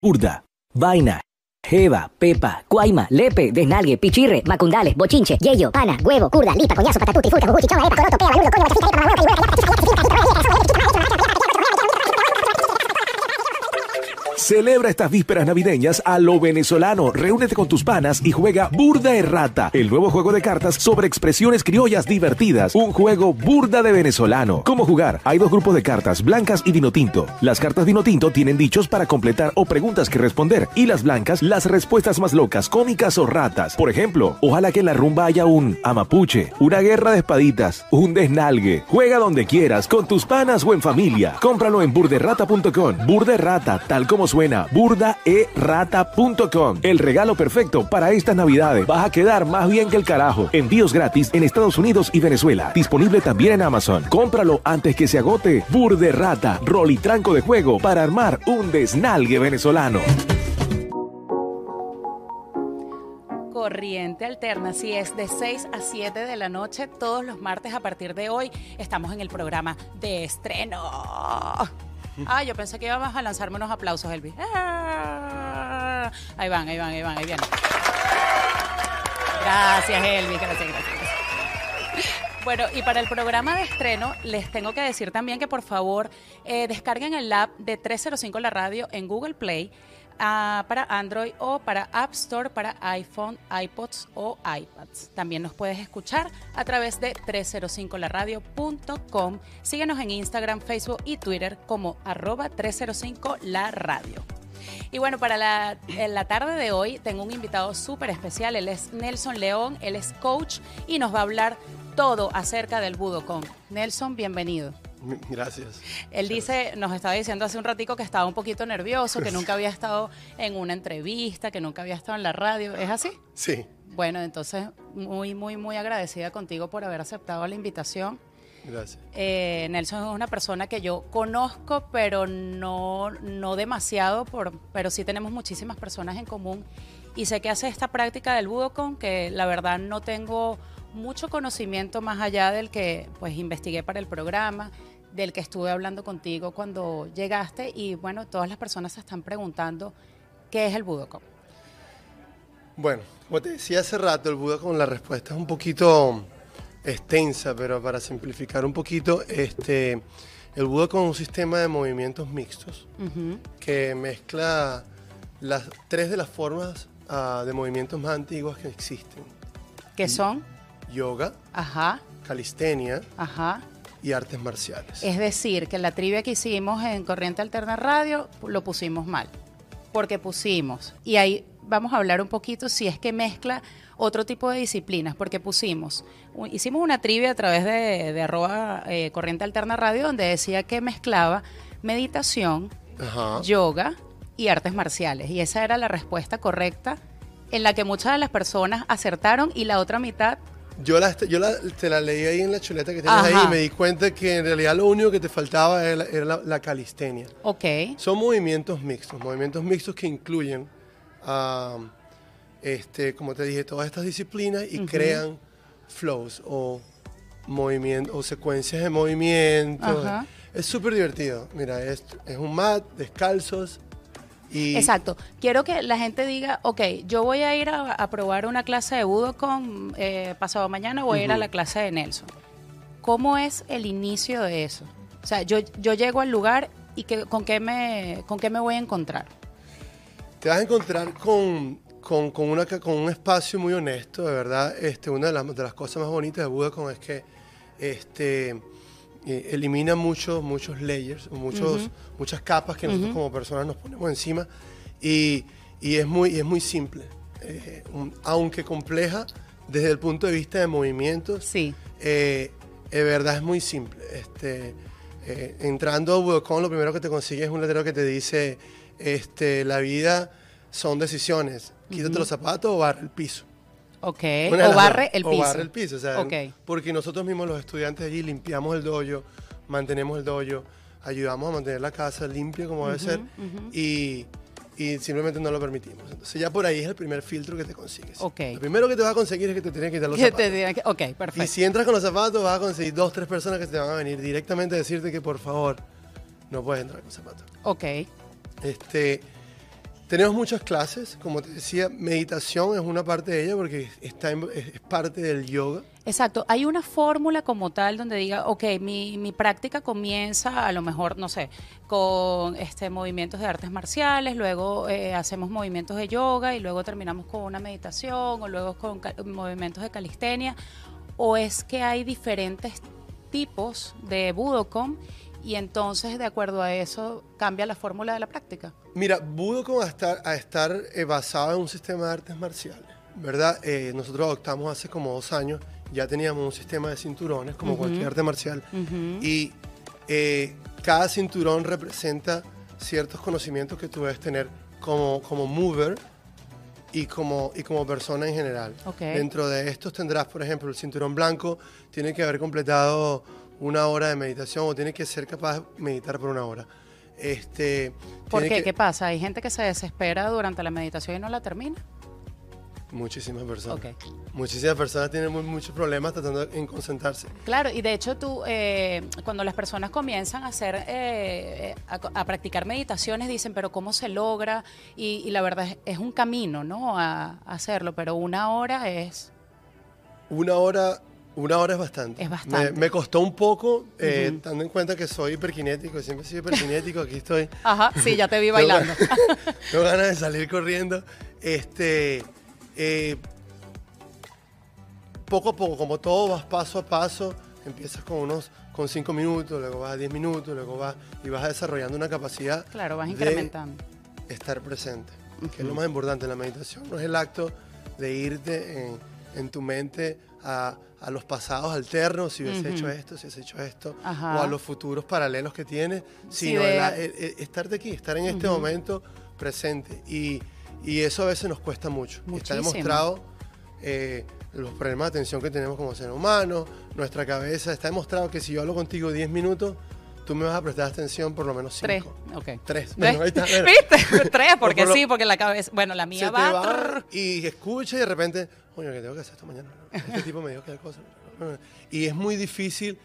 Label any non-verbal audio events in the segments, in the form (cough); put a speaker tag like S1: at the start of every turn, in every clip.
S1: Burda, vaina, jeva, pepa,
S2: Cuaima, lepe, desnalgue, pichirre, macundales, bochinche, yeyo, pana, huevo, curda, lipa, coñazo, patatuti, furca, jujuchi, chonga, epa, coroto, pea, baludo, coño, bachachita, epa, mamá,
S1: Celebra estas vísperas navideñas a lo venezolano. Reúnete con tus panas y juega Burda Errata, el nuevo juego de cartas sobre expresiones criollas divertidas. Un juego burda de venezolano. ¿Cómo jugar? Hay dos grupos de cartas, blancas y vino tinto. Las cartas vino tinto tienen dichos para completar o preguntas que responder. Y las blancas, las respuestas más locas, cómicas o ratas. Por ejemplo, ojalá que en la rumba haya un amapuche, una guerra de espaditas, un desnalgue. Juega donde quieras, con tus panas o en familia. Cómpralo en burderrata.com. Burderrata, tal como suena, burdaerrata.com. El regalo perfecto para estas navidades. Vas a quedar más bien que el carajo. Envíos gratis en Estados Unidos y Venezuela. Disponible también en Amazon. Cómpralo antes que se agote. Burderrata, rol y tranco de juego para armar un desnalgue venezolano.
S3: Corriente Alterna, si es de 6 a 7 de la noche, todos los martes a partir de hoy, estamos en el programa de estreno. Ah, yo pensé que íbamos a lanzarme unos aplausos, Elvis. Ah, ahí van, ahí van, ahí van, ahí vienen. Gracias, Elvis, gracias, gracias. Bueno, y para el programa de estreno, les tengo que decir también que por favor eh, descarguen el app de 305 La Radio en Google Play para Android o para App Store para iPhone, iPods o iPads. También nos puedes escuchar a través de 305laradio.com. Síguenos en Instagram, Facebook y Twitter como arroba 305 La Radio. Y bueno, para la, la tarde de hoy tengo un invitado súper especial. Él es Nelson León, él es coach y nos va a hablar todo acerca del Budokon. Nelson, bienvenido.
S4: Gracias.
S3: Él dice, nos estaba diciendo hace un ratico que estaba un poquito nervioso, que nunca había estado en una entrevista, que nunca había estado en la radio. ¿Es así?
S4: Sí.
S3: Bueno, entonces muy, muy, muy agradecida contigo por haber aceptado la invitación.
S4: Gracias.
S3: Eh, Nelson es una persona que yo conozco, pero no, no demasiado, por, pero sí tenemos muchísimas personas en común. Y sé que hace esta práctica del Budokon, que la verdad no tengo mucho conocimiento más allá del que pues investigué para el programa, del que estuve hablando contigo cuando llegaste y bueno, todas las personas se están preguntando qué es el Budokon.
S4: Bueno, como te decía hace rato, el Budokon, la respuesta es un poquito extensa, pero para simplificar un poquito, este, el Budokon es un sistema de movimientos mixtos que mezcla las tres de las formas ah, de movimientos más antiguas que existen.
S3: ¿Qué son?
S4: Yoga,
S3: Ajá,
S4: calistenia
S3: ajá.
S4: Y artes marciales.
S3: Es decir, que la trivia que hicimos en Corriente Alterna Radio lo pusimos mal. Porque pusimos, y ahí vamos a hablar un poquito si es que mezcla otro tipo de disciplinas, porque pusimos, hicimos una trivia a través de, de arroba eh, Corriente Alterna Radio donde decía que mezclaba meditación,
S4: Ajá.
S3: yoga y artes marciales. Y esa era la respuesta correcta en la que muchas de las personas acertaron y la otra mitad
S4: Yo, la, yo la- te la leí ahí en la chuleta que tienes ahí y me di cuenta que en realidad lo único que te faltaba era, la, era la- la calistenia.
S3: Ok.
S4: Son movimientos mixtos, movimientos mixtos que incluyen, ah, este, como te dije, todas estas disciplinas y crean flows o movimientos o secuencias de movimiento.
S3: Ajá.
S4: Es súper divertido. Mira, es, es un mat, descalzos y
S3: Exacto. Quiero que la gente diga, ok, yo voy a ir a, a probar una clase de Budokon eh, pasado mañana, voy a ir a la clase de Nelson. ¿Cómo es el inicio de eso? O sea, yo, yo llego al lugar y que, ¿con, qué me, ¿con qué me voy a encontrar?
S4: te vas a encontrar con, con, con una, con un espacio muy honesto, de verdad. Este, una de las, de las cosas más bonitas de Budokon es que este, eh, elimina muchos, muchos layers, muchos, muchas capas que nosotros como personas nos ponemos encima y, y es, muy, y es muy simple. Eh, un- aunque compleja desde el punto de vista de movimientos,
S3: Sí.
S4: eh, de verdad es muy simple. Este, eh, entrando a Budokon, lo primero que te consigues es un letrero que te dice, este, la vida son decisiones. Quítate los zapatos o barre el piso.
S3: Ok. O barre
S4: dos.
S3: el
S4: O
S3: piso.
S4: barre el piso, o sea,
S3: Ok.
S4: porque nosotros mismos los estudiantes allí limpiamos el dojo, mantenemos el dojo, ayudamos a mantener la casa limpia como debe ser y, y simplemente no lo permitimos. Entonces ya por ahí es el primer filtro que te consigues.
S3: Ok.
S4: Lo primero que te vas a conseguir es que te tienes que quitar los
S3: Que
S4: zapatos.
S3: que- ok,
S4: Y
S3: perfecto.
S4: si entras con los zapatos, vas a conseguir dos, tres personas que te van a venir directamente a decirte que por favor no puedes entrar con zapatos.
S3: Ok.
S4: Este, Tenemos muchas clases, como te decía, meditación es una parte de ella porque está en- es, parte del yoga.
S3: Exacto, hay una fórmula como tal donde diga, ok, mi, mi práctica comienza a lo mejor, no sé, con este movimientos de artes marciales, luego eh, hacemos movimientos de yoga y luego terminamos con una meditación o luego con movimientos de calistenia, o es que hay diferentes tipos de Budokon y entonces de acuerdo a eso cambia la fórmula de la práctica.
S4: Mira, Budokon a estar, a estar eh, basado en un sistema de artes marciales, ¿verdad? Eh, nosotros adoptamos hace como dos años, ya teníamos un sistema de cinturones como cualquier arte marcial y eh, cada cinturón representa ciertos conocimientos que tú debes tener como, como mover y como, y como persona en general.
S3: Ok.
S4: Dentro de estos tendrás, por ejemplo, el cinturón blanco tiene que haber completado una hora de meditación o tiene que ser capaz de meditar por una hora. Este,
S3: ¿Por qué?
S4: que-
S3: ¿Qué pasa? Hay gente que se desespera durante la meditación y no la termina.
S4: Muchísimas personas. Muchísimas personas tienen mu- muchos problemas tratando de en concentrarse.
S3: Claro, y de hecho tú, eh, cuando las personas comienzan a hacer, eh, eh, a, a practicar meditaciones, dicen, pero ¿cómo se logra? Y, y la verdad es, es un camino, ¿no? A, a hacerlo, pero una hora es...
S4: Una hora, una hora es bastante.
S3: Es bastante.
S4: Me, me costó un poco, eh, teniendo en cuenta que soy hiperkinético, siempre sido hiperkinético, aquí estoy.
S3: Ajá, sí, ya te vi (laughs)
S4: Tengo
S3: bailando.
S4: ganas- (laughs) Tengo ganas de salir corriendo. Este, eh, poco a poco, como todo, vas paso a paso. Empiezas con unos con 5 minutos, luego vas a 10 minutos, luego vas y vas desarrollando una capacidad.
S3: Claro, vas
S4: de
S3: incrementando.
S4: estar presente, que es lo más importante en la meditación. No es el acto de irte en, en tu mente a, a los pasados alternos, si hubiese hecho esto, si has hecho esto,
S3: Ajá.
S4: o a los futuros paralelos que tienes,
S3: Sí,
S4: sino
S3: de-
S4: el, el- el estarte aquí, estar en este momento presente. Y, y eso a veces nos cuesta mucho. Y Está
S3: Muchísimo.
S4: demostrado eh, los problemas de atención que tenemos como seres humanos, nuestra cabeza. Está demostrado que si yo hablo contigo 10 minutos, tú me vas a prestar atención por lo menos 5.
S3: Tres, ok.
S4: Tres. Bueno, ahí está. (laughs)
S3: ¿Viste? Tres, porque
S4: por lo-
S3: sí, porque la cabeza... Bueno, la
S4: se
S3: mía
S4: te
S3: va...
S4: va
S3: trrr.
S4: y escucha y de repente, coño, que tengo que hacer esto mañana. Este tipo me dijo que hay cosas. Y es muy difícil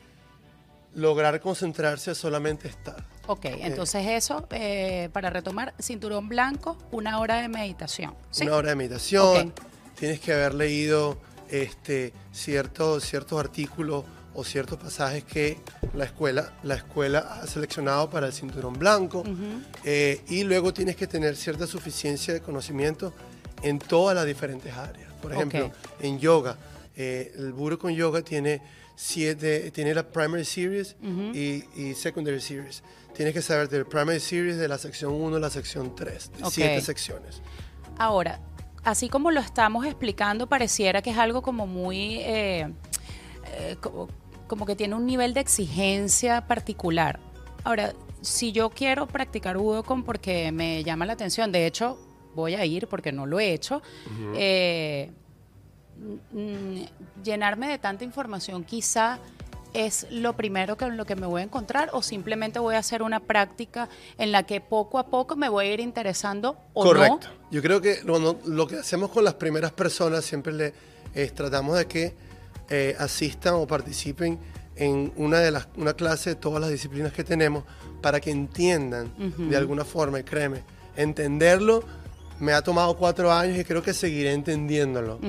S4: lograr concentrarse solamente estar.
S3: Ok, entonces eso, eh, para retomar, cinturón blanco, una hora de meditación. ¿sí?
S4: Una hora de meditación, tienes que haber leído este, ciertos, ciertos artículos o ciertos pasajes que la escuela, la escuela ha seleccionado para el cinturón blanco. Eh, y luego tienes que tener cierta suficiencia de conocimiento en todas las diferentes áreas. Por ejemplo, en yoga, eh, el Buro con yoga tiene siete, tiene la primary series y, y secondary series. Tienes que saber del primary series de la sección 1 a la sección 3, de siete secciones.
S3: Ahora, así como lo estamos explicando, pareciera que es algo como muy... eh, eh, como, como que tiene un nivel de exigencia particular. Ahora, si yo quiero practicar Udokon porque me llama la atención, de hecho, voy a ir porque no lo he hecho, eh, mm, llenarme de tanta información quizá es lo primero que, en lo que me voy a encontrar o simplemente voy a hacer una práctica en la que poco a poco me voy a ir interesando o
S4: Correcto.
S3: no.
S4: Yo creo que lo, que hacemos con las primeras personas siempre le es tratamos de que eh, asistan o participen en una de las una clase de todas las disciplinas que tenemos para que entiendan de alguna forma y créeme entenderlo me ha tomado cuatro años y creo que seguiré entendiéndolo.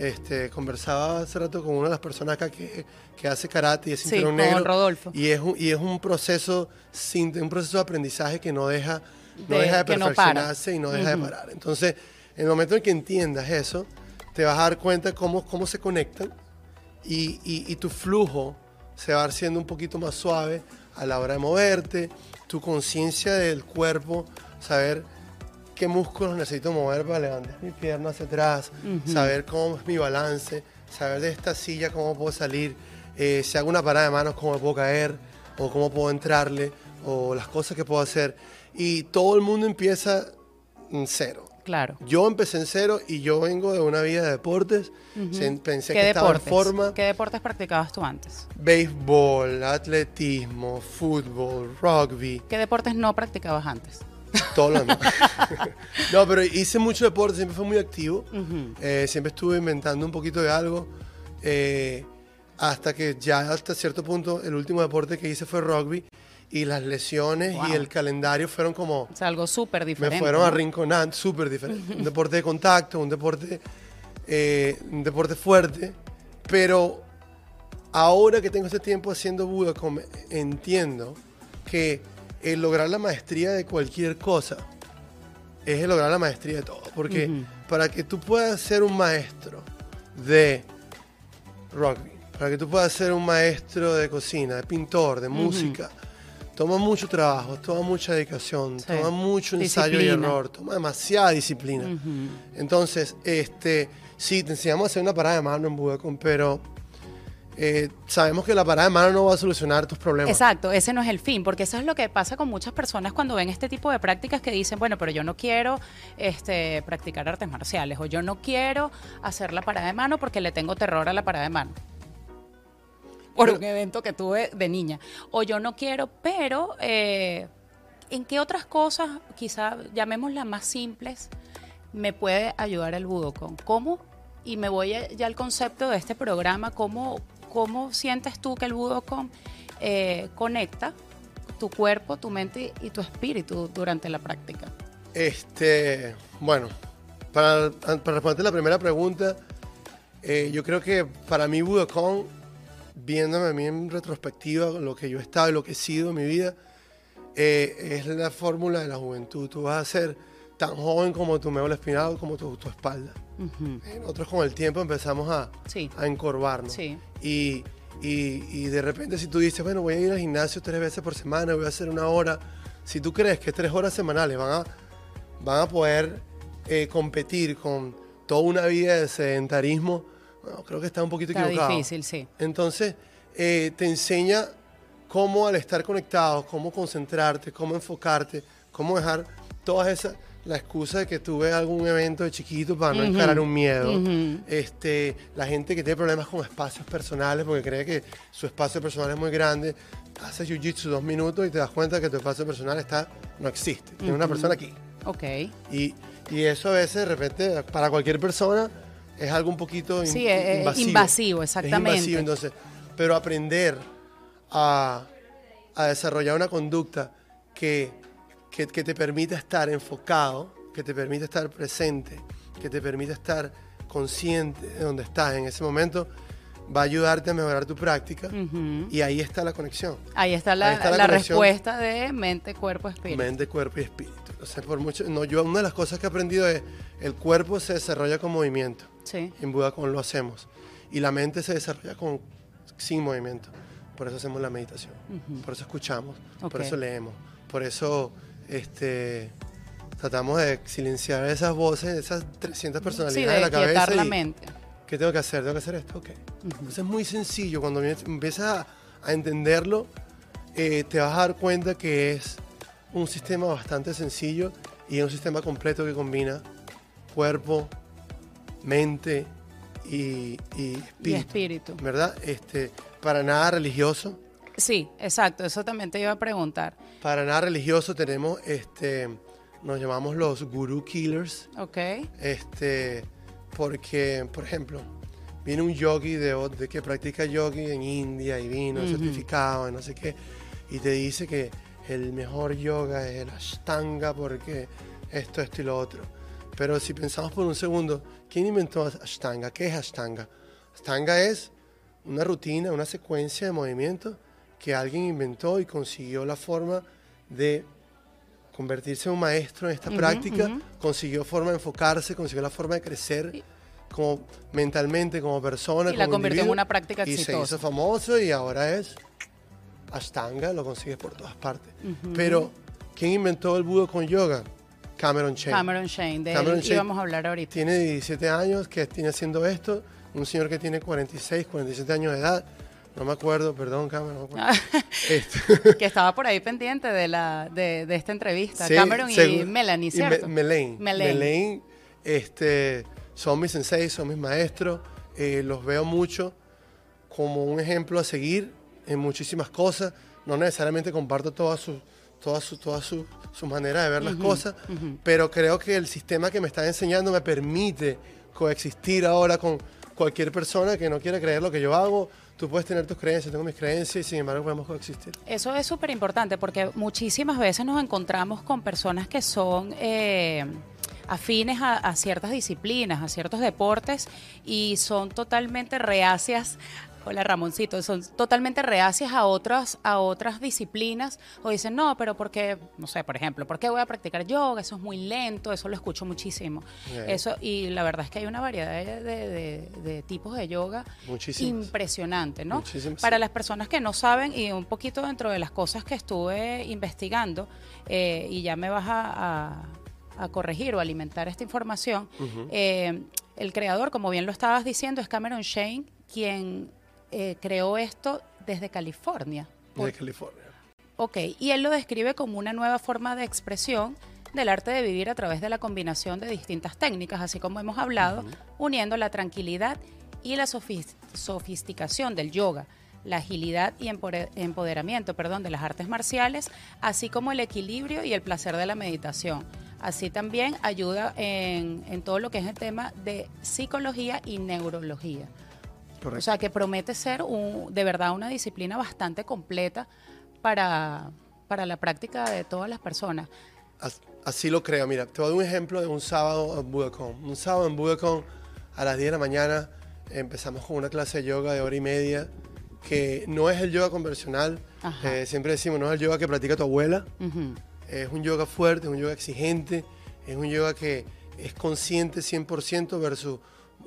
S4: este, conversaba hace rato con una de las personas acá que, que hace karate y es
S3: Sí,
S4: cinturón
S3: con
S4: negro.
S3: Rodolfo.
S4: Y es un, y es un proceso sin, un proceso de aprendizaje que no deja, no
S3: De-
S4: deja de
S3: no
S4: perfeccionarse y no deja de parar. Entonces, en el momento en que entiendas eso, te vas a dar cuenta cómo, cómo se conectan y, y- y tu flujo se va haciendo un poquito más suave a la hora de moverte, tu conciencia del cuerpo, saber qué músculos necesito mover para levantar mi pierna hacia atrás, saber cómo es mi balance, saber de esta silla cómo puedo salir, eh, si hago una parada de manos cómo me puedo caer o cómo puedo entrarle o las cosas que puedo hacer. Y todo el mundo empieza en cero.
S3: Claro.
S4: Yo empecé en cero y yo vengo de una vida de deportes. Se- Pensé
S3: ¿Qué
S4: que estaba en
S3: deportes?
S4: forma.
S3: ¿Qué deportes practicabas tú antes?
S4: Béisbol, atletismo, fútbol, rugby,
S3: ¿Qué deportes no practicabas antes?
S4: Todo demás. (laughs) no, pero hice mucho deporte, siempre fui muy activo. Eh, siempre estuve inventando un poquito de algo. eh, hasta que ya hasta cierto punto el último deporte que hice fue rugby. y las lesiones
S3: Wow.
S4: y el calendario fueron como...
S3: O sea, algo súper diferente.
S4: Me fueron
S3: ¿no?
S4: arrinconando, súper diferente. Un (laughs) deporte de contacto, un deporte, eh, un deporte fuerte, pero ahora que tengo este tiempo haciendo Budacom, entiendo que el lograr la maestría de cualquier cosa es el lograr la maestría de todo. Porque
S3: Ujú.
S4: para que tú puedas ser un maestro de rugby, para que tú puedas ser un maestro de cocina, de pintor, de música, toma mucho trabajo, toma mucha dedicación,
S3: Sí.
S4: toma mucho ensayo y
S3: Disciplina.
S4: error, toma demasiada disciplina.
S3: Ujú.
S4: Entonces, este, sí, te enseñamos a hacer una parada de mano en Budacom, pero eh, sabemos que la parada de mano no va a solucionar tus problemas.
S3: Exacto, ese no es el fin, porque eso es lo que pasa con muchas personas cuando ven este tipo de prácticas que dicen, bueno, pero yo no quiero este, practicar artes marciales o yo no quiero hacer la parada de mano porque le tengo terror a la parada de mano. Por un evento que tuve de niña. O yo no quiero, pero eh, ¿en qué otras cosas, quizá llamémoslas más simples, me puede ayudar el Budokon? ¿Cómo? Y me voy a- ya al concepto de este programa, ¿cómo, cómo sientes tú que el Budokon eh, conecta tu cuerpo, tu mente y tu espíritu durante la práctica?
S4: Este, bueno, para, para responderte la primera pregunta, eh, yo creo que para mí Budokon, viéndome a mí en retrospectiva, lo que yo he estado y lo que he sido en mi vida, eh, es la fórmula de la juventud. Tú vas a ser tan joven como tu médula espinal, como tu, tu espalda. Eh, Nosotros con el tiempo empezamos a,
S3: Sí.
S4: a encorvarnos.
S3: Sí.
S4: Y, y- y de repente si tú dices, bueno, voy a ir al gimnasio tres veces por semana, voy a hacer una hora, si tú crees que tres horas semanales van a, van a poder eh, competir con toda una vida de sedentarismo, bueno, creo que está un poquito
S3: Está
S4: equivocado.
S3: difícil, sí.
S4: Entonces, eh, te enseña cómo al estar conectados, cómo concentrarte, cómo enfocarte, cómo dejar todas esas, la excusa de que tuve algún evento de chiquito para no
S3: Ujú.
S4: encarar un miedo.
S3: Ujú.
S4: este, la gente que tiene problemas con espacios personales porque cree que su espacio personal es muy grande, haces jiu-jitsu dos minutos y te das cuenta que tu espacio personal está, no existe. Tiene una persona aquí.
S3: Ok.
S4: Y, y eso a veces de repente para cualquier persona es algo un poquito
S3: Sí, es- es
S4: invasivo.
S3: invasivo,
S4: Es
S3: exactamente.
S4: invasivo, entonces, pero aprender a, a desarrollar una conducta que, que, que te permita estar enfocado, que te permita estar presente, que te permita estar consciente de donde estás en ese momento, va a ayudarte a mejorar tu práctica y ahí está la conexión.
S3: Ahí está la,
S4: Ahí está la
S3: la
S4: conexión.
S3: respuesta de mente, cuerpo, espíritu.
S4: Mente, cuerpo y espíritu. Entonces, por mucho, no, yo una de las cosas que he aprendido es el cuerpo se desarrolla con movimiento.
S3: Sí.
S4: En Budacon lo hacemos. Y la mente se desarrolla con, sin movimiento. Por eso hacemos la meditación. Por eso escuchamos. Por eso leemos. Por eso este, tratamos de silenciar esas voces, esas 300
S3: Sí,
S4: personalidades
S3: de
S4: de la cabeza.
S3: la
S4: y-
S3: mente.
S4: ¿Qué tengo que hacer? ¿Tengo que hacer esto? Ok. Entonces es muy sencillo. Cuando empiezas- empiezas a, a entenderlo, eh, te vas a dar cuenta que es un sistema bastante sencillo y es un sistema completo que combina cuerpo, mente y, y espíritu.
S3: Y espíritu.
S4: ¿Verdad? Este, para nada religioso.
S3: Sí, exacto. Eso también te iba a preguntar.
S4: Para nada religioso tenemos, este, nos llamamos los guru killers.
S3: Ok.
S4: Este, porque, por ejemplo, viene un yogi de, de que practica yogi en India y vino
S3: Ujú.
S4: certificado y no sé qué, y te dice que el mejor yoga es el Ashtanga porque esto, esto y lo otro. Pero si pensamos por un segundo, ¿quién inventó Ashtanga? ¿Qué es Ashtanga? Ashtanga es una rutina, una secuencia de movimientos que alguien inventó y consiguió la forma de convertirse en un maestro en esta
S3: Ujú,
S4: práctica,
S3: ujú.
S4: consiguió forma de enfocarse, consiguió la forma de crecer como mentalmente, como persona.
S3: Y la
S4: como
S3: convirtió en una práctica
S4: Y se
S3: exitosa.
S4: hizo famoso y ahora es Ashtanga, lo consigues por todas partes. Pero, ¿quién inventó el budo con yoga? Cameron Chen.
S3: Cameron Shane, de
S4: Cameron
S3: él
S4: Shane
S3: íbamos a hablar ahorita.
S4: Tiene 17 años que tiene haciendo esto, un señor que tiene 46, 47 años de edad. No me acuerdo, perdón, Cameron. No me acuerdo. (laughs) Este,
S3: que estaba por ahí pendiente de la de, de esta entrevista.
S4: Sí,
S3: Cameron y. Melanie,
S4: Y
S3: ¿cierto?
S4: Me- Melaine.
S3: Melaine.
S4: Melaine, este, son mis senseis, son mis maestros. eh, los veo mucho como un ejemplo a seguir en muchísimas cosas. No necesariamente comparto todas sus todas sus todas sus sus maneras de ver las cosas, pero creo que el sistema que me están enseñando me permite coexistir ahora con, cualquier persona que no quiera creer lo que yo hago, tú puedes tener tus creencias, tengo mis creencias y sin embargo podemos coexistir.
S3: Eso es súper importante porque muchísimas veces nos encontramos con personas que son... Eh, afines a, a, ciertas disciplinas, a ciertos deportes y son totalmente reacias Hola Ramoncito, son totalmente reacias a otras, a otras disciplinas o dicen, no, pero porque, no sé, por ejemplo, ¿por qué voy a practicar yoga? Eso es muy lento, eso lo escucho muchísimo. Eso, y la verdad es que hay una variedad de, tipos de yoga impresionante, ¿no? Para las personas que no saben, y un poquito dentro de las cosas que estuve investigando, eh, y ya me vas a, corregir o alimentar esta información, eh, el creador, como bien lo estabas diciendo, es Cameron Shane, quien eh, creó esto desde California.
S4: Desde California.
S3: Ok, y él lo describe como una nueva forma de expresión del arte de vivir a través de la combinación de distintas técnicas, así como hemos hablado, uniendo la tranquilidad y la sofisticación del yoga, la agilidad y empoderamiento perdón, de las artes marciales, así como el equilibrio y el placer de la meditación. Así también ayuda en, en todo lo que es el tema de psicología y neurología. O sea, que promete ser un, de verdad una disciplina bastante completa para, para la práctica de todas las personas.
S4: Así lo creo. Mira, te voy a dar un ejemplo de un sábado en Budacon. Un sábado en Budacon a las 10 de la mañana empezamos con una clase de yoga de hora y media que no es el yoga convencional. Eh, siempre decimos, no es el yoga que practica tu abuela. Es un yoga fuerte, es un yoga exigente, es un yoga que es consciente 100% versus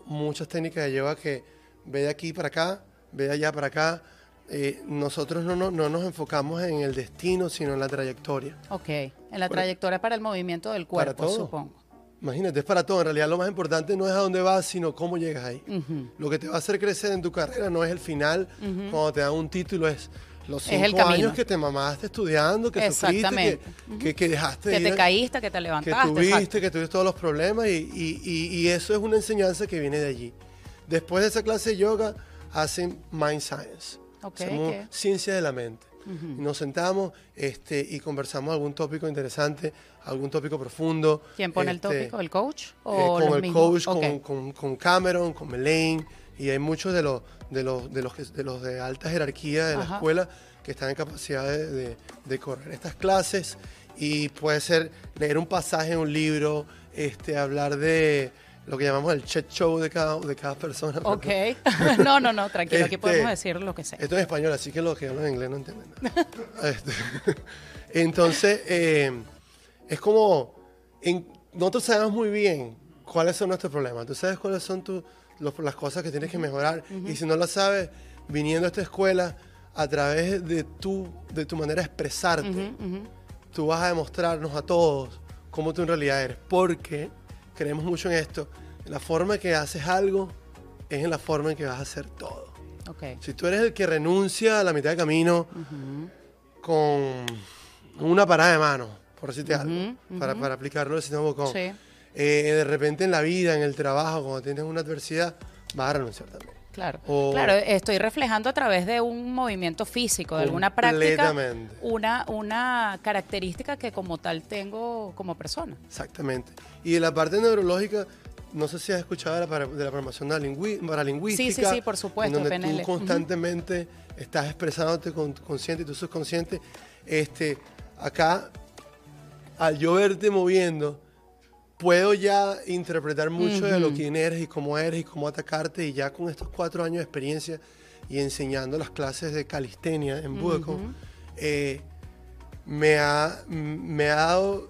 S4: muchas técnicas de yoga que ve de aquí para acá, ve de allá para acá. Eh, nosotros no, no, no, nos enfocamos en el destino, sino en la trayectoria.
S3: Ok, en la trayectoria para el movimiento del cuerpo, supongo.
S4: Imagínate, es para todo. En realidad lo más importante no es a dónde vas, sino cómo llegas ahí. Lo que te va a hacer crecer en tu carrera no es el final, cuando te dan un título, es los cinco años que te mamaste estudiando, que sufriste, que, que, dejaste
S3: Que te caíste, que te levantaste.
S4: Que tuviste, que tuviste todos los problemas y, y, y eso es una enseñanza que viene de allí. Después de esa clase de yoga, hacen Mind Science. Okay, ciencia de la mente. Nos sentamos este, y conversamos algún tópico interesante, algún tópico profundo.
S3: ¿Quién pone el este, tópico? ¿El coach?
S4: ¿O eh, con el coach, con, Cameron, con Melaine. Y hay muchos de los de los de los de, los de alta jerarquía de la escuela que están en capacidad de, de, correr estas clases. Y puede ser leer un pasaje en un libro, este, hablar de lo que llamamos el chat show de cada, de cada persona.
S3: Ok. (laughs) no, no, no, tranquilo, aquí podemos este, decir lo que sea.
S4: Esto es español, así que los que hablan inglés no entienden nada. (laughs) Este, (laughs) entonces, eh, es como, nosotros sabemos muy bien cuáles son nuestros problemas. Tú sabes cuáles son las cosas que tienes que mejorar. Y si no las sabes, viniendo a esta escuela, a través de tu, de tu manera de expresarte, tú vas a demostrarnos a todos cómo tú en realidad eres. Porque creemos mucho en esto. La forma que haces algo es en la forma en que vas a hacer todo.
S3: Okay.
S4: Si tú eres el que renuncia a la mitad de camino con una parada de mano, por decirte algo, para, para, aplicarlo al sistema Bocón, sí. eh, de repente en la vida, en el trabajo, cuando tienes una adversidad, vas a renunciar también.
S3: Claro, claro, estoy reflejando a través de un movimiento físico, de alguna práctica, una, una característica que como tal tengo como persona.
S4: Exactamente. Y de la parte neurológica, no sé si has escuchado de la, de la programación paralingüística.
S3: Sí, sí, sí, por supuesto.
S4: donde tú constantemente estás expresándote con consciente y tu subconsciente. Este, acá, al yo verte moviendo, puedo ya interpretar mucho de lo que eres y cómo eres y cómo atacarte y ya con estos cuatro años de experiencia y enseñando las clases de calistenia en Budacon, eh, me, ha, me, ha dado,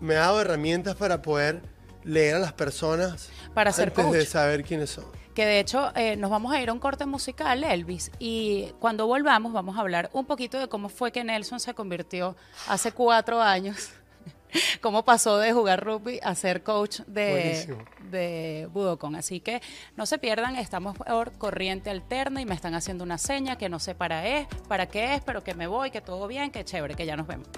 S4: me ha dado herramientas para poder leer a las personas
S3: para ser antes
S4: de saber quiénes son.
S3: Que de hecho eh, nos vamos a ir a un corte musical, Elvis, y cuando volvamos vamos a hablar un poquito de cómo fue que Nelson se convirtió hace cuatro años (laughs) cómo pasó de jugar rugby a ser coach de, de Budokon. Así que no se pierdan, estamos por corriente alterna y me están haciendo una seña que no sé para es, para qué es, pero que me voy, que todo bien, que chévere, que ya nos vemos.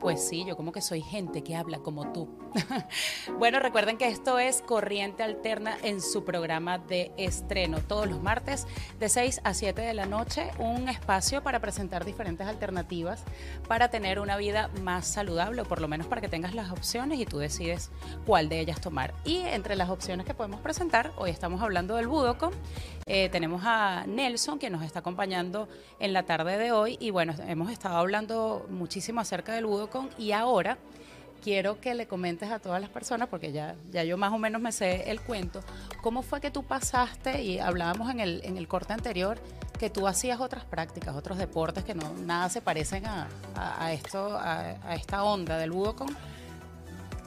S3: Pues sí, yo como que soy gente que habla como tú. (laughs) bueno, recuerden que esto es Corriente Alterna en su programa de estreno todos los martes de 6 a 7 de la noche, un espacio para presentar diferentes alternativas para tener una vida más saludable o por lo menos para que tengas las opciones y tú decides cuál de ellas tomar. Y entre las opciones que podemos presentar, hoy estamos hablando del Budocom, eh, tenemos a Nelson que nos está acompañando en la tarde de hoy y bueno, hemos estado hablando muchísimo acerca del Budocom y ahora quiero que le comentes a todas las personas, porque ya, ya yo más o menos me sé el cuento, ¿cómo fue que tú pasaste, y hablábamos en el, en el corte anterior, que tú hacías otras prácticas, otros deportes que no nada se parecen a, a, esto, a, esta onda del Budokon?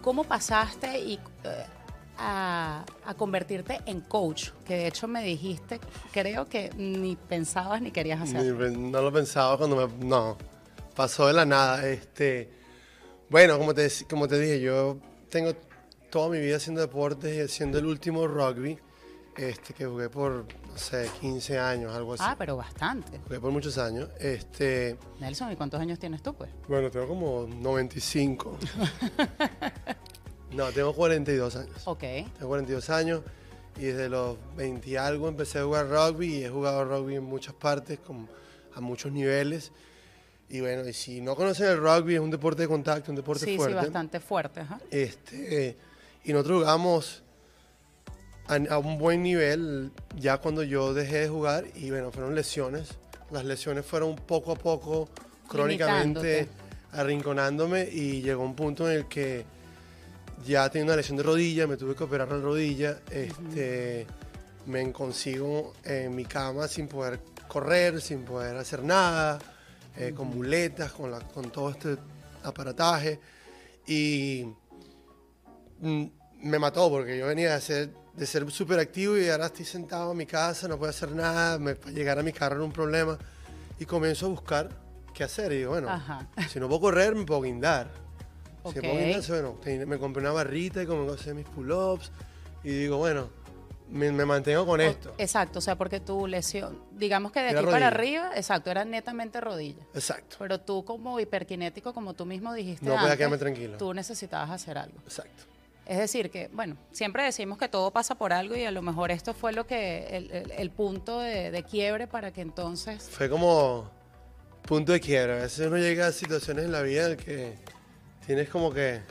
S3: ¿Cómo pasaste y, eh, a, a, convertirte en coach? Que de hecho me dijiste, creo que ni pensabas ni querías hacerlo.
S4: no lo pensaba cuando me... No, pasó de la nada. Este, bueno, como te, como te dije, yo tengo toda mi vida haciendo deportes y haciendo el último rugby, este, que jugué por, no sé, 15 años, algo así.
S3: Ah, pero bastante.
S4: Jugué por muchos años. Este,
S3: Nelson, ¿y cuántos años tienes tú, pues?
S4: Bueno, tengo como 95. (laughs) no, tengo 42 años.
S3: Ok.
S4: Tengo 42 años y desde los 20 y algo empecé a jugar rugby y he jugado rugby en muchas partes, a muchos niveles. Y bueno, y si no conocen el rugby, es un deporte de contacto, un deporte fuerte.
S3: Sí, bastante fuerte. Ajá.
S4: Este, y nosotros jugamos a, un buen nivel ya cuando yo dejé de jugar y bueno, fueron lesiones. Las lesiones fueron poco a poco, crónicamente, arrinconándome y llegó un punto en el que ya tenía una lesión de rodilla, me tuve que operar la rodilla, este, me consigo en mi cama sin poder correr, sin poder hacer nada eh, con muletas, con, la, con todo este aparataje. Y mm, me mató porque yo venía de ser de ser súper activo y ahora estoy sentado en mi casa, no puedo hacer nada, me, llegar a mi carro era un problema. Y comienzo a buscar qué hacer. Y digo, bueno, si no puedo correr, me puedo guindar. Si me bueno, compré una barrita y comencé a hacer mis pull-ups. Y digo, bueno, me, mantengo con esto.
S3: Exacto, o sea, porque tu lesión, digamos que de aquí para arriba, exacto, era netamente rodilla.
S4: Exacto.
S3: Pero tú como hiperkinético, como tú mismo dijiste
S4: No podía quedarme tranquilo.
S3: Tú necesitabas hacer algo.
S4: Exacto.
S3: Es decir, que, bueno, siempre decimos que todo pasa por algo y a lo mejor esto fue lo que, el, punto de, quiebre para que entonces...
S4: Fue como punto de quiebre. A veces uno llega a situaciones en la vida en que tienes como que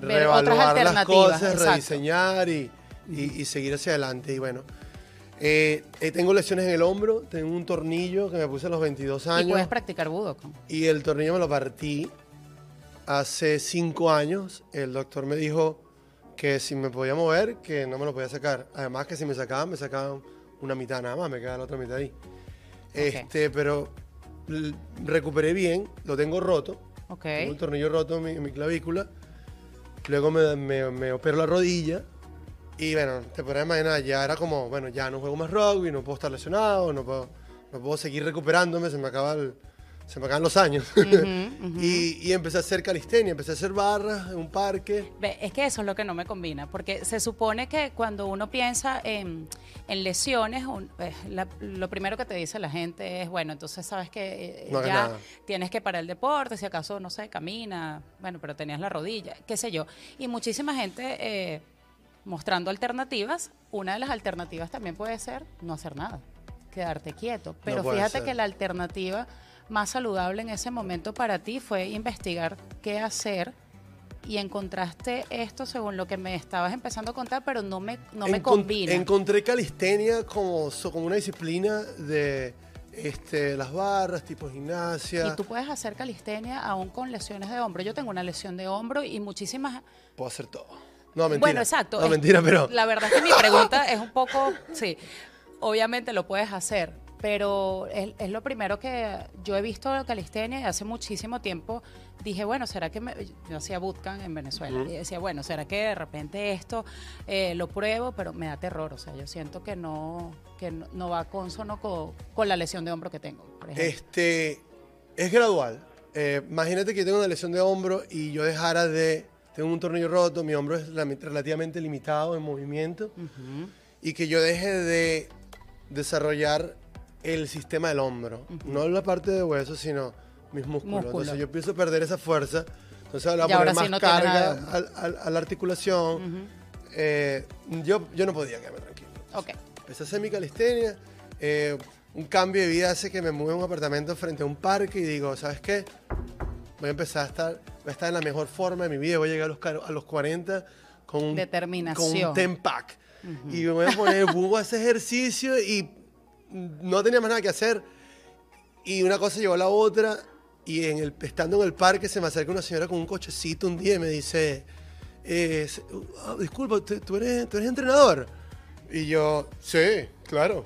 S4: reevaluar las cosas, rediseñar y y, seguir hacia adelante. Y bueno, eh, eh, tengo lesiones en el hombro, tengo un tornillo que me puse a los 22 años. Y
S3: puedes practicar budokan.
S4: Y el tornillo me lo partí hace 5 años. El doctor me dijo que si me podía mover, que no me lo podía sacar. Además que si me sacaban, me sacaban una mitad nada más, me queda la otra mitad ahí. Este, pero recuperé bien, lo tengo roto. Tengo un tornillo roto en mi, clavícula. Luego me, me, opero la rodilla y bueno, te podrás imaginar, ya era como, bueno, ya no juego más rugby, no puedo estar lesionado, no puedo, no puedo seguir recuperándome, se me acaba se me acaban los años. (laughs) y, empecé a hacer calistenia, empecé a hacer barras en un parque.
S3: Es que eso es lo que no me combina, porque se supone que cuando uno piensa en, lesiones, eh, lo primero que te dice la gente es, bueno, entonces sabes que eh, ya tienes que parar el deporte, si acaso, no sé, camina, bueno, pero tenías la rodilla, qué sé yo. Y muchísima gente... Eh, mostrando alternativas, una de las alternativas también puede ser no hacer nada, quedarte quieto. Pero fíjate que la alternativa más saludable en ese momento para ti fue investigar qué hacer y encontraste esto según lo que me estabas empezando a contar, pero no me, no me combina.
S4: Encontré calistenia como, como una disciplina de este, las barras, tipo gimnasia.
S3: Y tú puedes hacer calistenia aún con lesiones de hombro. Yo tengo una lesión de hombro y muchísimas...
S4: Puedo hacer todo. No, mentira.
S3: Bueno, exacto.
S4: No, mentira, pero...
S3: La verdad es que mi pregunta es un poco, sí, obviamente lo puedes hacer, pero es, lo primero que yo he visto calistenia y hace muchísimo tiempo dije, bueno, ¿será que me, yo hacía bootcamp en Venezuela y decía, bueno, ¿será que de repente esto eh, lo pruebo? Pero me da terror, o sea, yo siento que no, que no, va consono con, con, la lesión de hombro que tengo.
S4: este, es gradual. Eh, imagínate que tengo una lesión de hombro y yo dejara de tengo un tornillo roto, mi hombro es relativamente limitado en movimiento y que yo deje de desarrollar el sistema del hombro, no la parte de hueso, sino mis músculos.
S3: Músculo.
S4: Entonces yo empiezo a perder esa fuerza. Entonces le voy a poner
S3: sí
S4: más
S3: no tiene
S4: carga al- al- a la articulación. Eh, yo, yo no podía quedarme tranquilo.
S3: Ok.
S4: Empecé a hacer mi calistenia. eh, un cambio de vida hace que me mueva a un apartamento frente a un parque y digo, ¿sabes qué? Voy a empezar a estar, voy a estar en la mejor forma de mi vida. Voy a llegar a los, a los 40 con un,
S3: Determinación.
S4: Con un 10 pack. Y me voy a poner, (laughs) a hacer ejercicio y no tenía más nada que hacer. Y una cosa llevó a la otra. Y en el, estando en el parque se me acerca una señora con un cochecito un día y me dice, eh, ah, disculpa, ¿tú eres, tú eres entrenador? Y yo, sí, claro.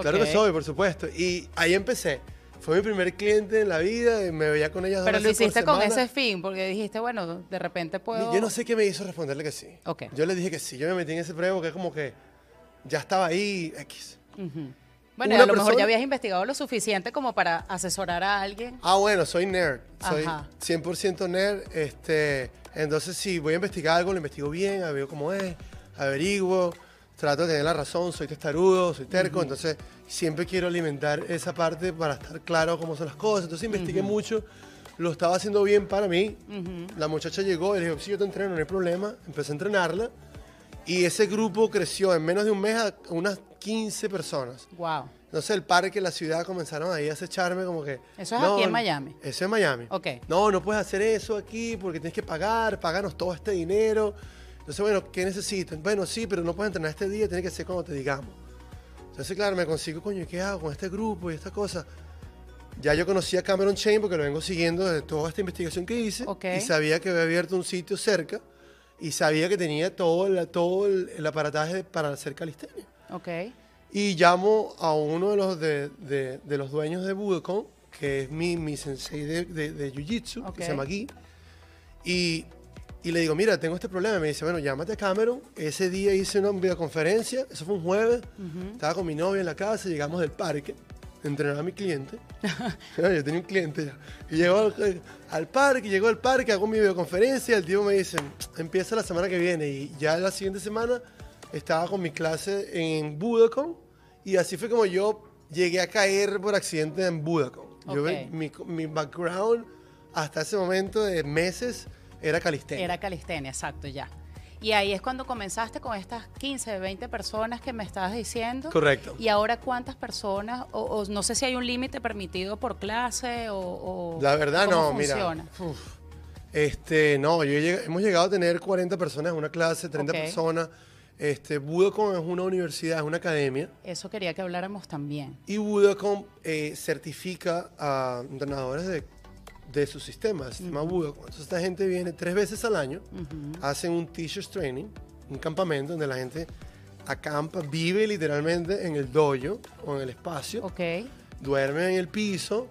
S4: Claro que soy, por supuesto. Y ahí empecé. Fue mi primer cliente en la vida y me veía con ella
S3: Pero lo hiciste con ese fin, porque dijiste, bueno, de repente puedo...
S4: Yo no sé qué me hizo responderle que sí.
S3: Ok.
S4: Yo le dije que sí. Yo me metí en ese prueba es como que ya estaba ahí, X.
S3: Bueno,
S4: una
S3: a lo mejor
S4: persona-
S3: ya habías investigado lo suficiente como para asesorar a alguien.
S4: Ah, bueno, soy nerd. Soy
S3: Ajá.
S4: 100% nerd. Este, entonces, si voy a investigar algo, lo investigo bien, veo cómo es, averiguo, trato de tener la razón, soy testarudo, soy terco, entonces siempre quiero alimentar esa parte para estar claro cómo son las cosas. Entonces investigué mucho, lo estaba haciendo bien para mí. La muchacha llegó y le dijo, sí, yo te entreno, no hay problema. Empecé a entrenarla y ese grupo creció en menos de un mes a unas 15 personas.
S3: Wow.
S4: Entonces el parque, la ciudad comenzaron ahí a acecharme como que...
S3: Eso es aquí en Miami.
S4: Eso es Miami.
S3: Ok.
S4: No, no puedes hacer eso aquí porque tienes que pagar, páganos todo este dinero. Entonces, bueno, ¿qué necesitan? Bueno, sí, pero no puedes entrenar este día, tiene que ser cuando te digamos. Entonces, claro, me consigo, coño, ¿qué hago con este grupo y esta cosa? Ya yo conocía a Cameron Chain porque lo vengo siguiendo desde toda esta investigación que hice
S3: Ok.
S4: y sabía que había abierto un sitio cerca y sabía que tenía todo el, todo el, el aparataje para hacer calistenia.
S3: Ok.
S4: Y llamo a uno de los, de, de- de los dueños de Budokan, que es mi, mi sensei de, de, Jiu-Jitsu,
S3: Ok.
S4: que se llama Guy. Y, y le digo, mira, tengo este problema. Y me dice, bueno, llámate a Cameron. Ese día hice una videoconferencia, eso fue un jueves. Estaba con mi novia en la casa, llegamos del parque, entrenar a mi cliente. (laughs) Yo tenía un cliente ya. Y llegó al, al parque, llegó al parque, hago mi videoconferencia. El tipo me dice, empieza la semana que viene. Y ya la siguiente semana estaba con mi clase en Budokan. Y así fue como yo llegué a caer por accidente en Budokan. Yo,
S3: Ok.
S4: mi, mi background hasta ese momento de meses era calistenia.
S3: Era calistenia, exacto, ya. Y ahí es cuando comenzaste con estas 15, 20 personas que me estabas diciendo.
S4: Correcto.
S3: Y ahora cuántas personas, o, o no sé si hay un límite permitido por clase o... o
S4: La verdad
S3: cómo
S4: no, mira.
S3: funciona.
S4: uf. Este, no, yo lleg- hemos llegado a tener 40 personas en una clase, 30
S3: Ok.
S4: personas. Este, Budokan es una universidad, es una academia.
S3: Eso quería que habláramos también.
S4: Y Budokan eh, certifica a entrenadores de, de su sistema, el sistema Budokan. Entonces esta gente viene tres veces al año, hacen un teacher's training, un campamento donde la gente acampa, vive literalmente en el dojo o en el espacio,
S3: Ok.
S4: duermen en el piso,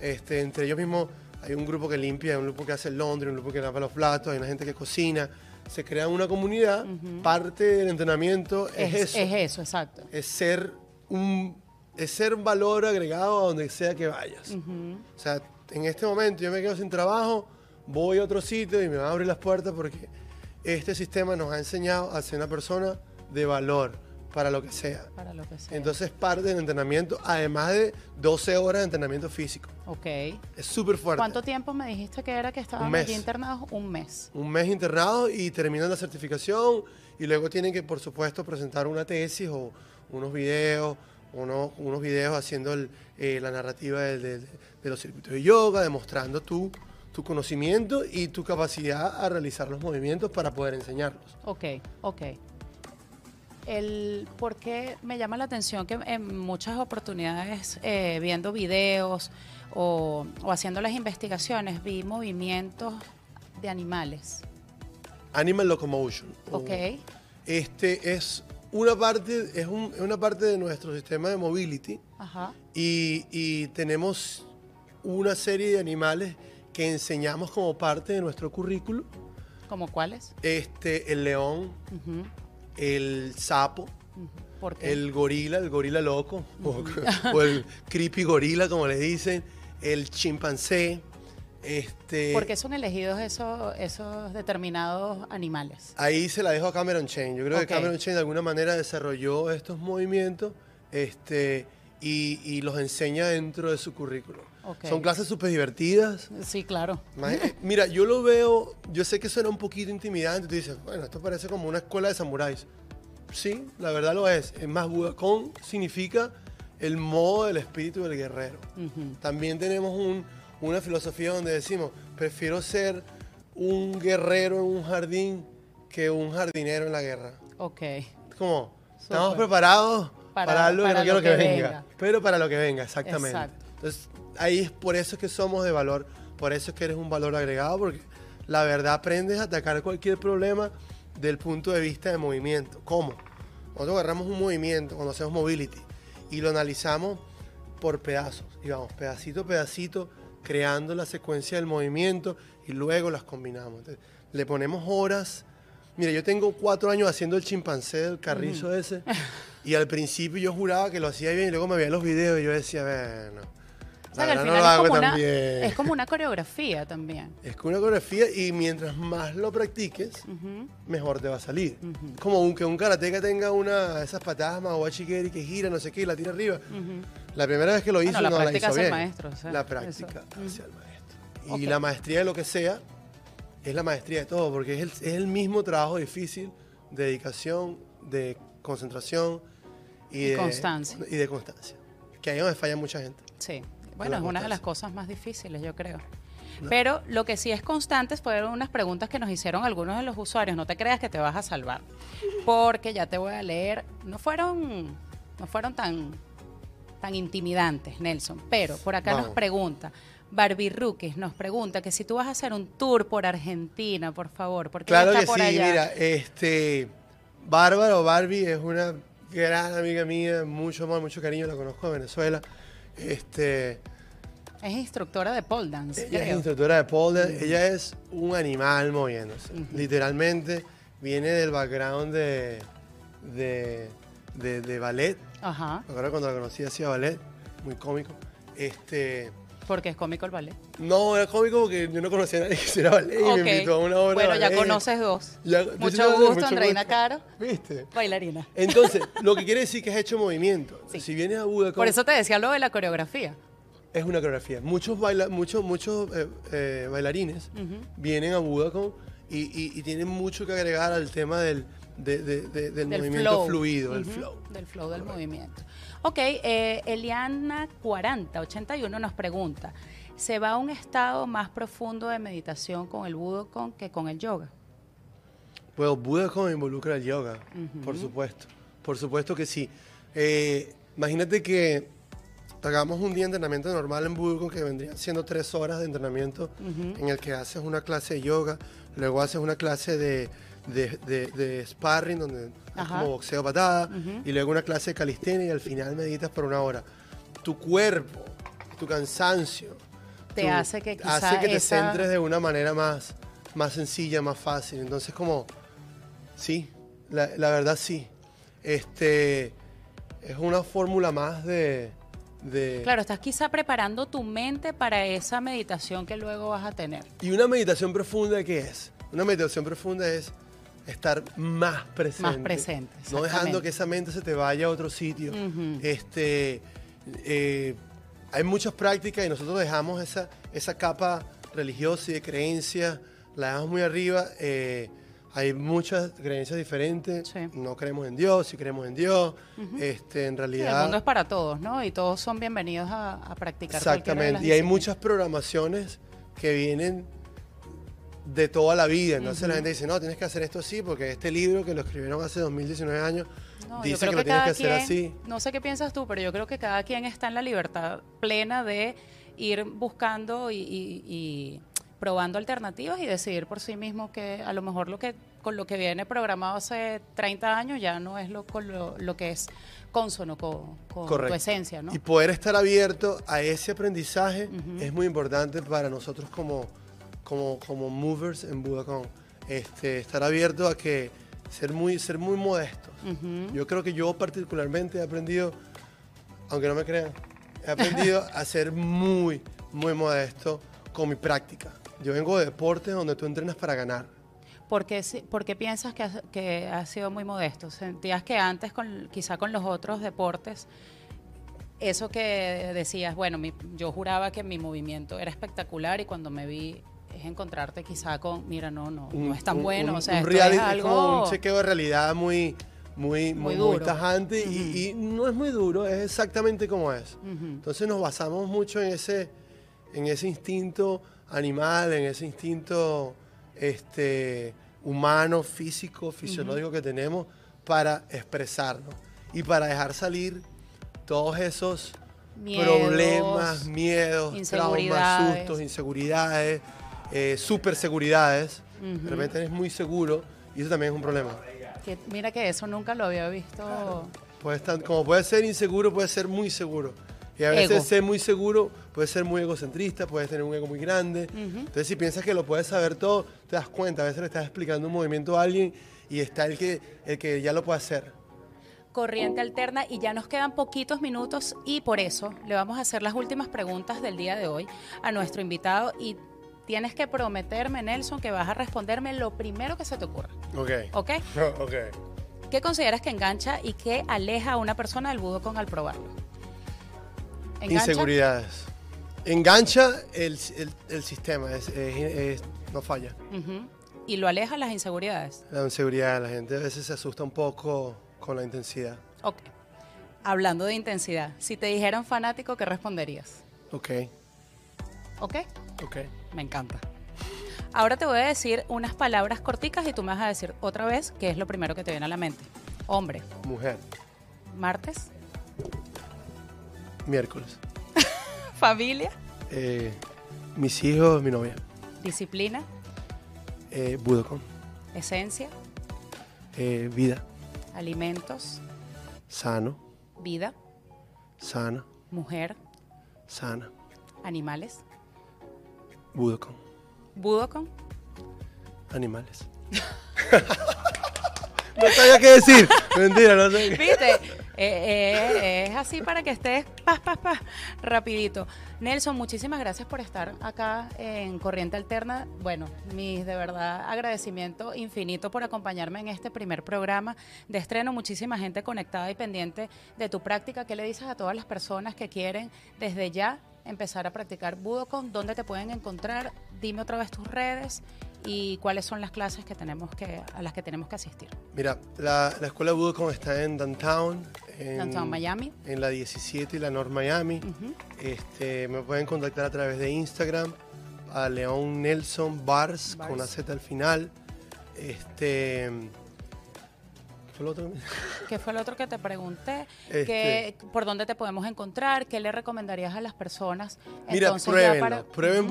S4: este, entre ellos mismos hay un grupo que limpia, hay un grupo que hace el laundry, un grupo que lava los platos, hay una gente que cocina, se crea una comunidad, parte del entrenamiento es,
S3: Es,
S4: eso.
S3: es eso, exacto.
S4: es ser un es ser un valor agregado a donde sea que vayas. O sea, en este momento yo me quedo sin trabajo, voy a otro sitio y me van a abrir las puertas porque este sistema nos ha enseñado a ser una persona de valor para lo que sea.
S3: Para lo que sea.
S4: Entonces parte del entrenamiento, además de 12 horas de entrenamiento físico.
S3: ok.
S4: Es súper fuerte.
S3: ¿Cuánto tiempo me dijiste que era que estaban
S4: mes.
S3: allí internados? Un mes.
S4: un mes internado y terminan la certificación y luego tienen que, por supuesto, presentar una tesis o unos videos, unos, unos videos haciendo el, eh, la narrativa del- del- de, los circuitos de yoga, demostrando tu, tu conocimiento y tu capacidad a realizar los movimientos para poder enseñarlos.
S3: Ok, ok. El, ¿Por qué me llama la atención que en muchas oportunidades, eh, viendo videos o, o haciendo las investigaciones, vi movimientos de animales?
S4: Animal Locomotion.
S3: Ok,
S4: Este es una parte, es, un- es una parte de nuestro sistema de mobility
S3: ajá,
S4: y, y tenemos una serie de animales que enseñamos como parte de nuestro currículo.
S3: ¿como cuáles?
S4: Este, el león, el sapo,
S3: ujú. ¿Por qué?
S4: el gorila, el gorila loco, o, (laughs) o el creepy gorila, como le dicen, el chimpancé. Este,
S3: ¿Por qué son elegidos esos, esos determinados animales?
S4: Ahí se la dejo a Cameron Chain. Yo creo que Cameron Chain de alguna manera desarrolló estos movimientos este, y, y los enseña dentro de su currículo.
S3: Ok.
S4: Son clases súper divertidas.
S3: Sí, claro.
S4: Eh, Mira, yo lo veo, yo sé que suena un poquito intimidante. Tú dices, bueno, esto parece como una escuela de samuráis. Sí, la verdad lo es. Es más, Budakon significa el modo del espíritu del guerrero. También tenemos un- una filosofía donde decimos, prefiero ser un guerrero en un jardín que un jardinero en la guerra.
S3: Ok.
S4: Como, estamos preparados para,
S3: Para-
S4: algo que
S3: para
S4: no quiero
S3: lo
S4: que,
S3: que
S4: venga,
S3: venga.
S4: pero para lo que venga, exactamente.
S3: Exacto.
S4: Entonces, ahí es por eso es que somos de valor, por eso es que eres un valor agregado, porque la verdad aprendes a atacar cualquier problema del punto de vista de movimiento. ¿Cómo? Nosotros agarramos un movimiento cuando hacemos mobility y lo analizamos por pedazos, y vamos, pedacito a pedacito, creando la secuencia del movimiento y luego las combinamos. Entonces, le ponemos horas. Mira, yo tengo cuatro años haciendo el chimpancé del carrizo ese. Y al principio yo juraba que lo hacía bien y luego me veía los videos y yo decía, bueno,
S3: O sea,
S4: la
S3: que al
S4: no
S3: final
S4: lo
S3: es,
S4: hago
S3: como una, es como una coreografía también.
S4: Es que una coreografía y mientras más lo practiques, mejor te va a salir. Como un, que un karateca tenga una esas patadas más guachikeri que gira, no sé qué, y la tira arriba. La primera vez que lo hizo
S3: Bueno, la
S4: no la
S3: práctica
S4: hizo
S3: hace el
S4: bien.
S3: maestro, o sea,
S4: la práctica hacia el maestro. Y
S3: Ok.
S4: la maestría de lo que sea es la maestría de todo, porque es el, es el mismo trabajo difícil de dedicación, de concentración y,
S3: Y
S4: de
S3: constancia.
S4: Y de constancia. Que ahí donde falla mucha gente.
S3: Sí. Bueno, es una de las cosas más difíciles, yo creo. Pero lo que sí es constante fueron unas preguntas que nos hicieron algunos de los usuarios. No te creas que te vas a salvar. Porque ya te voy a leer. No fueron, no fueron tan, tan intimidantes, Nelson. Pero por acá nos pregunta. Barbie Rookies nos pregunta que si tú vas a hacer un tour por Argentina, por favor, porque
S4: Claro
S3: está
S4: que
S3: por
S4: sí,
S3: allá.
S4: mira, este Bárbara o Barbie es una gran amiga mía, mucho amor, mucho cariño, la conozco de Venezuela. Este,
S3: Es instructora de pole dance,
S4: ella es instructora de pole dance, ella es un animal moviéndose, literalmente viene del background de, de, de- de ballet.
S3: Ajá.
S4: Me acuerdo cuando la conocí hacía ballet, muy cómico. Este,
S3: Porque es cómico el ballet.
S4: no, era cómico porque yo no conocía a nadie que hiciera ballet y me invitó a una obra de
S3: Bueno, ya conoces dos.
S4: Ya-
S3: mucho gusto,
S4: mucho
S3: Andreina
S4: gusto.
S3: Caro,
S4: ¿Viste?
S3: bailarina.
S4: Entonces, (laughs) lo que quiere decir que has hecho movimiento.
S3: Sí.
S4: Si vienes a Budapest,
S3: Por eso te decía lo de la coreografía.
S4: es una coreografía. Muchos, baila, muchos, muchos eh, eh, bailarines vienen a Budapest y, y- y tienen mucho que agregar al tema del, de- de- de- del,
S3: Del
S4: movimiento
S3: flow.
S4: fluido, el
S3: Ujú,
S4: flow.
S3: Del flow del movimiento. Ok, eh, Eliana 4081 nos pregunta, ¿se va a un estado más profundo de meditación con el Budokon que con el yoga?
S4: Bueno, Budapest involucra el yoga, por supuesto. Por supuesto que sí. Eh, imagínate que hagamos un día de entrenamiento normal en Budapest que vendrían siendo tres horas de entrenamiento en el que haces una clase de yoga, luego haces una clase de, de, de- de sparring donde es como boxeo patada y luego una clase de calistenia y al final meditas por una hora. Tu cuerpo, tu cansancio,
S3: Te
S4: tu-
S3: hace que
S4: hace que te
S3: esa-
S4: centres de una manera más, más sencilla, más fácil. Entonces como Sí, la, la verdad sí. Este es una fórmula más de, de-
S3: Claro, estás quizá preparando tu mente para esa meditación que luego vas a tener.
S4: Y una meditación profunda, ¿qué es? Una meditación profunda es estar más presente.
S3: Más presente,
S4: No dejando
S3: exactamente.
S4: que esa mente se te vaya a otro sitio. Este, eh, hay muchas prácticas y nosotros dejamos esa, esa capa religiosa y de creencia, la dejamos muy arriba. eh, hay muchas creencias diferentes.
S3: Sí.
S4: No creemos en Dios, si creemos en Dios. este, en
S3: Sí, el
S4: realidad.
S3: mundo es para todos, ¿no? Y todos son bienvenidos a, a practicar. cualquiera de
S4: Exactamente.
S3: las
S4: Y hay muchas programaciones que vienen de toda la vida. Entonces la gente dice, no, tienes que hacer esto así porque este libro que lo escribieron hace 2019 años
S3: No, yo
S4: dice
S3: creo
S4: que,
S3: que,
S4: lo tienes que hacer
S3: quien,
S4: así.
S3: no sé qué piensas tú, pero yo creo que cada quien está en la libertad plena de ir buscando y, y- y probando alternativas y decidir por sí mismo que a lo mejor lo que con lo que viene programado hace 30 años ya no es lo, con lo, lo que es consono con, con tu esencia, ¿no?
S4: Y poder estar abierto a ese aprendizaje es muy importante para nosotros como, como, como movers en Budacon. Este, estar abierto a que ser muy, ser muy modestos. Yo creo que yo particularmente he aprendido, aunque no me crean, he aprendido (laughs) a ser muy, muy modesto con mi práctica. Yo vengo de deportes donde tú entrenas para ganar.
S3: ¿Por qué, por qué piensas que has, que has sido muy modesto? ¿Sentías que antes, con, quizá con los otros deportes, eso que decías, bueno, mi- yo juraba que mi movimiento era espectacular y cuando me vi es encontrarte quizá con, mira, no, no, no es tan
S4: un-
S3: bueno,
S4: un-
S3: o sea,
S4: un reality,
S3: es algo...
S4: un chequeo de realidad muy, muy, muy,
S3: Muy
S4: tajante y, y no es muy duro, es exactamente como es. Entonces nos basamos mucho en ese, en ese instinto animal, en ese instinto este, humano, físico, fisiológico que tenemos para expresarnos y para dejar salir todos esos
S3: Miedos,
S4: problemas, miedos, traumas, sustos, inseguridades, eh, super seguridades.
S3: Ujú.
S4: De repente eres muy seguro y eso también es un problema.
S3: Que- mira que eso nunca lo había visto.
S4: Puede estar, como puede ser inseguro, puede ser muy seguro. Y a veces
S3: Ego.
S4: ser muy seguro puede ser muy egocentrista, puedes tener un ego muy grande. Entonces, si piensas que lo puedes saber todo, te das cuenta. A veces le estás explicando un movimiento a alguien y está el que, el que ya lo puede hacer.
S3: Corriente Alterna y ya nos quedan poquitos minutos y por eso le vamos a hacer las últimas preguntas del día de hoy a nuestro invitado y tienes que prometerme, Nelson, que vas a responderme lo primero que se te ocurra.
S4: Ok.
S3: ¿Ok? (laughs)
S4: ok.
S3: ¿Qué consideras que engancha y qué aleja a una persona del Budokon al probarlo? ¿Engancha?
S4: Inseguridades. Engancha el, el- el sistema, es- es- es- no falla.
S3: ¿Y lo aleja las inseguridades?
S4: La inseguridad, la gente a veces se asusta un poco con la intensidad.
S3: Ok. Hablando de intensidad, si te dijeran fanático, ¿qué responderías?
S4: Ok,
S3: ¿Ok?
S4: ok.
S3: Me encanta. Ahora te voy a decir unas palabras corticas y tú me vas a decir otra vez qué es lo primero que te viene a la mente. Hombre,
S4: Mujer,
S3: martes,
S4: miércoles. (laughs)
S3: familia,
S4: Eh, mis hijos, mi novia.
S3: disciplina,
S4: Eh, Budokon.
S3: esencia,
S4: Eh, vida,
S3: alimentos,
S4: sano,
S3: vida,
S4: sana,
S3: mujer,
S4: sana.
S3: animales,
S4: Budokon.
S3: Budokon,
S4: Animales. (laughs) no sabía qué decir. Mentira, no sé.
S3: ¿Viste? Eh, eh, es así para que estés paz, paz, paz, rapidito. Nelson, muchísimas gracias por estar acá en Corriente Alterna. Bueno, mis de verdad agradecimiento infinito por acompañarme en este primer programa de estreno. Muchísima gente conectada y pendiente de tu práctica. ¿Qué le dices a todas las personas que quieren desde ya empezar a practicar Budokon? ¿Dónde te pueden encontrar? Dime otra vez tus redes y cuáles son las clases que tenemos que, a las que tenemos que asistir.
S4: Mira, la, la escuela Budokon está en Downtown. En,
S3: Downtown Miami.
S4: En la 17 y la North Miami. Este, me pueden contactar a través de Instagram a León Nelson Bars,
S3: Bars.
S4: con una Z al final. Este, ¿qué fue lo otro?
S3: ¿Qué (laughs) fue lo otro que te pregunté?
S4: Este-
S3: ¿Qué- ¿Por dónde te podemos encontrar? ¿Qué le recomendarías a las personas?
S4: Mira,
S3: Entonces,
S4: pruébenlo.
S3: para-
S4: Prueben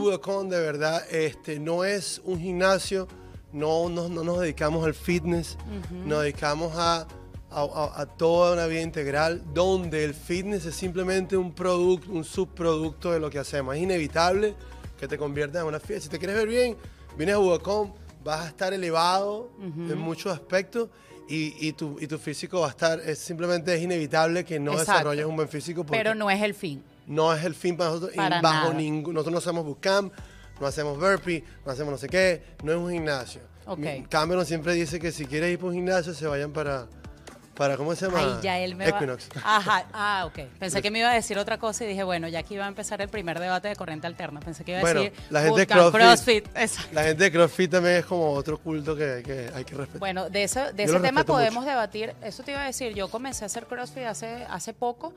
S4: de verdad. Este, no es un gimnasio, no, no, no nos dedicamos al fitness, nos dedicamos a, a- toda una vida integral, donde el fitness es simplemente un producto, un subproducto de lo que hacemos. Es inevitable que te conviertas en una fiesta. Si te quieres ver bien, vienes a Budokon, vas a estar elevado
S3: Ujú.
S4: en muchos aspectos. Y, y tu, y tu físico va a estar, es, simplemente es inevitable que no
S3: Exacto.
S4: desarrolles un buen físico
S3: Pero no es el fin.
S4: no es el fin para nosotros.
S3: Para
S4: bajo ningún, nosotros no hacemos bootcamp, no hacemos burpee, no hacemos no sé qué, no es un gimnasio.
S3: Ok.
S4: Mi- Cameron siempre dice que si quieres ir por un gimnasio, se vayan para, para ¿cómo se llama?
S3: Ay, ya él me va-
S4: Equinox.
S3: Ajá, ah, ok. Pensé que me iba a decir otra cosa y dije, bueno, ya aquí iba a empezar el primer debate de corriente alterna. Pensé que iba a
S4: Bueno,
S3: decir
S4: la gente de CrossFit. La gente de CrossFit también es como otro culto que, que hay que respetar.
S3: Bueno, de, eso, de ese tema podemos
S4: mucho.
S3: debatir. Eso te iba a decir. Yo comencé a hacer CrossFit hace, hace poco,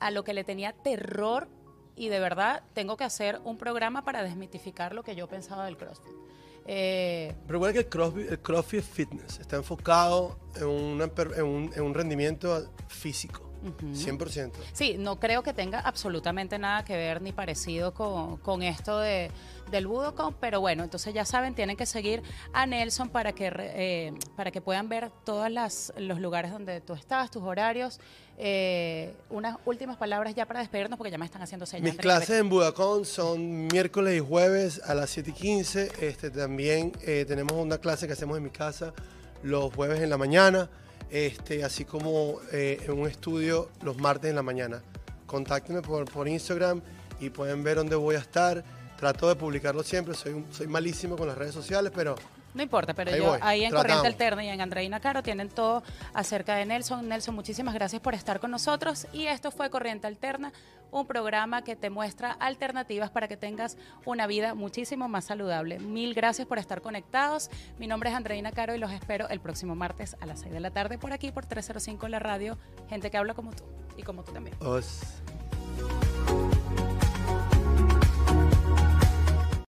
S3: a lo que le tenía terror y de verdad tengo que hacer un programa para desmitificar lo que yo pensaba del CrossFit. Eh,
S4: Pero igual que el CrossFit, el fitness, está enfocado en un rendimiento físico, 100%.
S3: Sí, no creo que tenga absolutamente nada que ver ni parecido con, con esto de, del Budokon, pero bueno, entonces ya saben, tienen que seguir a Nelson para que, eh, para que puedan ver todos los lugares donde tú estás, tus horarios. Eh, unas últimas palabras ya para despedirnos porque ya me están haciendo señas.
S4: Mis clases en Budacón son miércoles y jueves a las 7 y 15. Este, también eh, tenemos una clase que hacemos en mi casa los jueves en la mañana, este, así como eh, en un estudio los martes en la mañana. Contáctenme por, por Instagram y pueden ver dónde voy a estar. Trato de publicarlo siempre, soy, un- soy malísimo con las redes sociales, pero
S3: No importa, pero
S4: Ahí
S3: yo
S4: voy,
S3: ahí en
S4: tratamos.
S3: Corriente Alterna y en Andreina Caro tienen todo acerca de Nelson. Nelson, muchísimas gracias por estar con nosotros. Y esto fue Corriente Alterna, un programa que te muestra alternativas para que tengas una vida muchísimo más saludable. Mil gracias por estar conectados. Mi nombre es Andreina Caro y los espero el próximo martes a las 6 de la tarde por aquí por 305 La Radio. Gente que habla como tú y como tú también.
S4: Os-